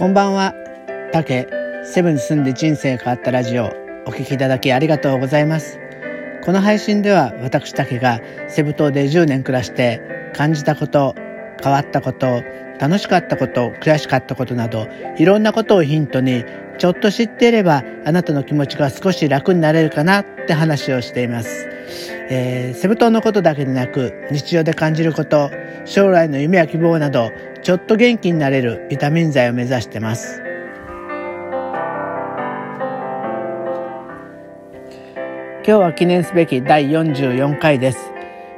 こんばんは。竹、セブンに住んで人生変わったラジオ、お聞きいただきありがとうございます。この配信では私竹がセブ島で10年暮らして感じたこと、変わったこと、楽しかったこと、悔しかったことなど、いろんなことをヒントに、ちょっと知っていればあなたの気持ちが少し楽になれるかなって話をしています。えー、セブ島のことだけでなく、日常で感じること、将来の夢や希望など、ちょっと元気になれるビタミン剤を目指してます。今日は記念すべき第44回です。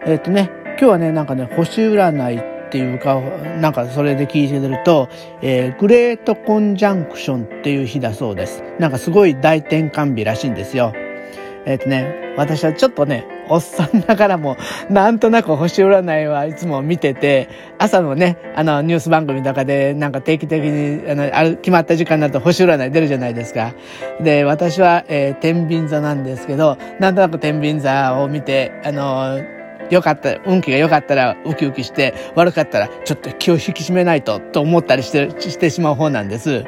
えっ、ー、とね、今日はね、なんかね、星占いっていうか、なんかそれで聞いてると、えー、グレートコンジャンクションっていう日だそうです。なんかすごい大転換日らしいんですよ。えっ、ー、とね、私はちょっとね、おっさんながらも、なんとなく星占いはいつも見てて、朝のね、あの、ニュース番組の中で、なんか定期的に、あの、ある、決まった時間になると星占い出るじゃないですか。で、私は、えー、天秤座なんですけど、なんとなく天秤座を見て、あの、良かった、運気が良かったらウキウキして、悪かったらちょっと気を引き締めないと、と思ったりして、してしまう方なんです。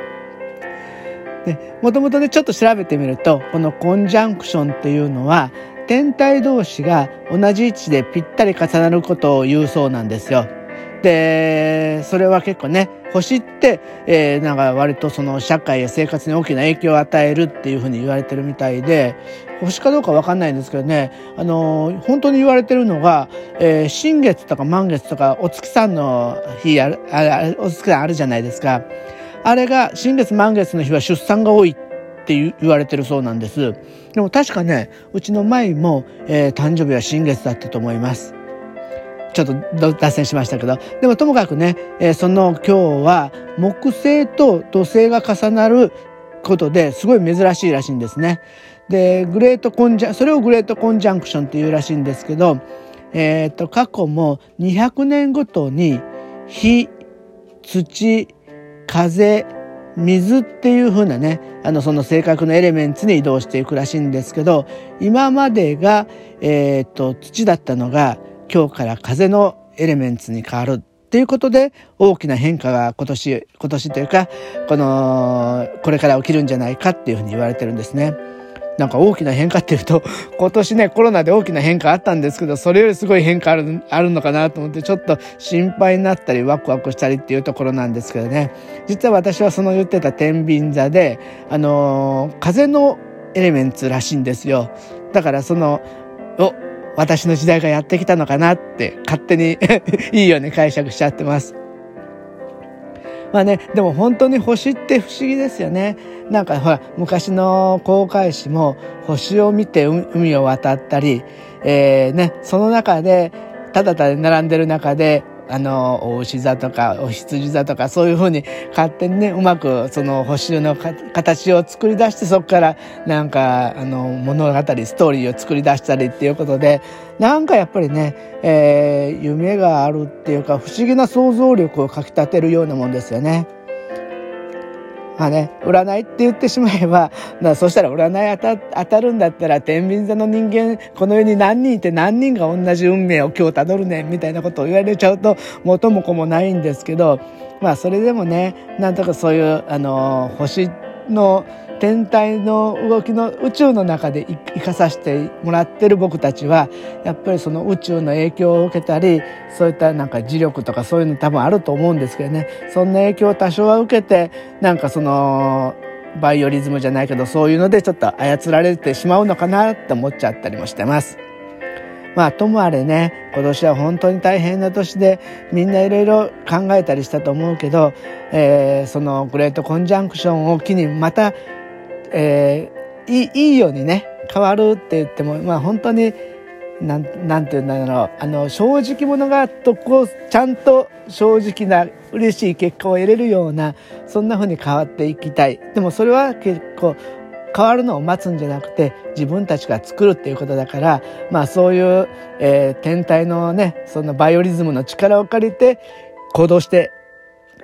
で、もともとね、ちょっと調べてみると、このコンジャンクションっていうのは、天体同士が同じ位置でぴったり重なることを言うそうなんですよ。で、それは結構ね、星って、えー、なんか割とその社会や生活に大きな影響を与えるっていうふうに言われてるみたいで、星かどうかわかんないんですけどね、あのー、本当に言われてるのが、えー、新月とか満月とかお月さんの日ある、お月さんあるじゃないですか。あれが、新月満月の日は出産が多いって言われてるそうなんです。でも確かね、うちの舞も、えー、誕生日は新月だったと思います。ちょっと脱線しましたけど。でもともかくね、えー、その今日は木星と土星が重なることですごい珍しいらしいんですね。で、グレートコンジャ、それをグレートコンジャンクションっていうらしいんですけど、えっ、ー、と、過去も200年ごとに火、土、風、水っていう風なね、あの、その性格のエレメンツに移動していくらしいんですけど、今までが、えっ、と、土だったのが、今日から風のエレメンツに変わるっていうことで、大きな変化が今年、今年というか、この、これから起きるんじゃないかっていうふうに言われてるんですね。なんか大きな変化っていうと、今年ね、コロナで大きな変化あったんですけど、それよりすごい変化ある、あるのかなと思って、ちょっと心配になったり、ワクワクしたりっていうところなんですけどね。実は私はその言ってた天秤座で、あのー、風のエレメンツらしいんですよ。だからその、お、私の時代がやってきたのかなって勝手に いいように解釈しちゃってます。まあね、でも本当に星って不思議ですよね。なんかほら、昔の航海士も星を見て海を渡ったり、えー、ね、その中で、ただただ並んでる中で、あの、お牛座とか、お羊座とか、そういうふうに勝手にね、うまくその星の形を作り出して、そこからなんか、あの、物語、ストーリーを作り出したりっていうことで、なんかやっぱりね、えー、夢があるっていうか、不思議な想像力をかきたてるようなもんですよね。まあね、占いって言ってしまえば、そしたら占い当た当たるんだったら、天秤座の人間、この世に何人いて何人が同じ運命を今日たどるねん、みたいなことを言われちゃうと、元も子もないんですけど、まあそれでもね、なんとかそういう、あの、星の天体の動きの宇宙の中で生かさせてもらってる僕たちはやっぱりその宇宙の影響を受けたりそういったなんか磁力とかそういうの多分あると思うんですけどねそんな影響を多少は受けてなんかそのバイオリズムじゃないけどそういうのでちょっと操られてしまうのかなって思っちゃったりもしてます。まあ、ともあれね、今年は本当に大変な年で、みんないろいろ考えたりしたと思うけど、えー、そのグレートコンジャンクションを機にまたえー、いいいようにね変わるって言ってもまあ本当になんなんて言うんだろうあの正直者がとこうちゃんと正直な嬉しい結果を得れるようなそんな風に変わっていきたい。でもそれは結構変わるのを待つんじゃなくて自分たちが作るっていうことだからまあそういう、えー、天体のねそのバイオリズムの力を借りて行動して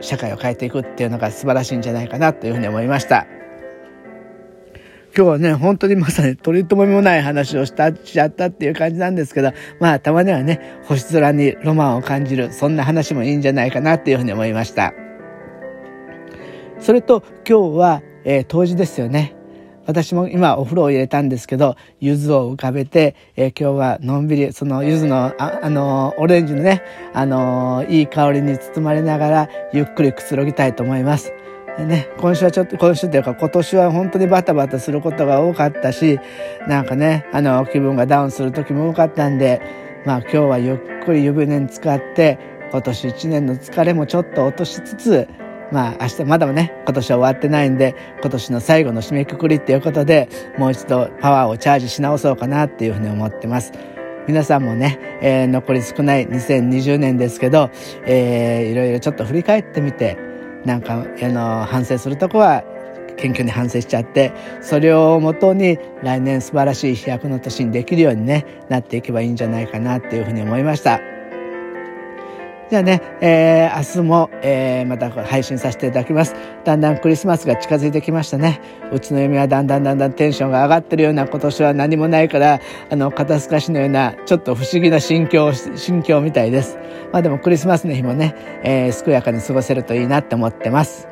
社会を変えていくっていうのが素晴らしいんじゃないかなというふうに思いました。今日はね、本当にまさに取り留めもない話をした、しちゃったっていう感じなんですけど、まあ、たまにはね、星空にロマンを感じる、そんな話もいいんじゃないかなっていうふうに思いました。それと今日は、えー、冬至ですよね。私も今お風呂を入れたんですけど、柚子を浮かべて、えー、今日はのんびり、その柚子の、あ、あのー、オレンジのね、あのー、いい香りに包まれながら、ゆっくりくつろぎたいと思います。でね、今週はちょっと、今週というか今年は本当にバタバタすることが多かったし、なんかね、あの、気分がダウンする時も多かったんで、まあ今日はゆっくり湯船に浸かって、今年一年の疲れもちょっと落としつつ、まあ明日まだね、今年は終わってないんで、今年の最後の締めくくりっていうことで、もう一度パワーをチャージし直そうかなっていうふうに思ってます。皆さんもね、えー、残り少ない2020年ですけど、えー、いろいろちょっと振り返ってみて、なんか、あの、反省するとこは謙虚に反省しちゃって、それをもとに来年素晴らしい飛躍の年にできるようにね、なっていけばいいんじゃないかなっていうふうに思いました。じゃあね、えー、明日も、えー、また配信させていただきます。だんだんクリスマスが近づいてきましたね。うちの嫁はだんだんだんだんテンションが上がってるような今年は何もないから、あの、肩透かしのような、ちょっと不思議な心境、心境みたいです。まあでもクリスマスの日もね、えー、健やかに過ごせるといいなって思ってます。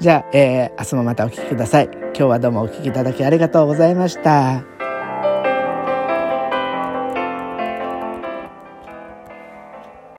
じゃあ、えー、明日もまたお聴きください。今日はどうもお聴きいただきありがとうございました。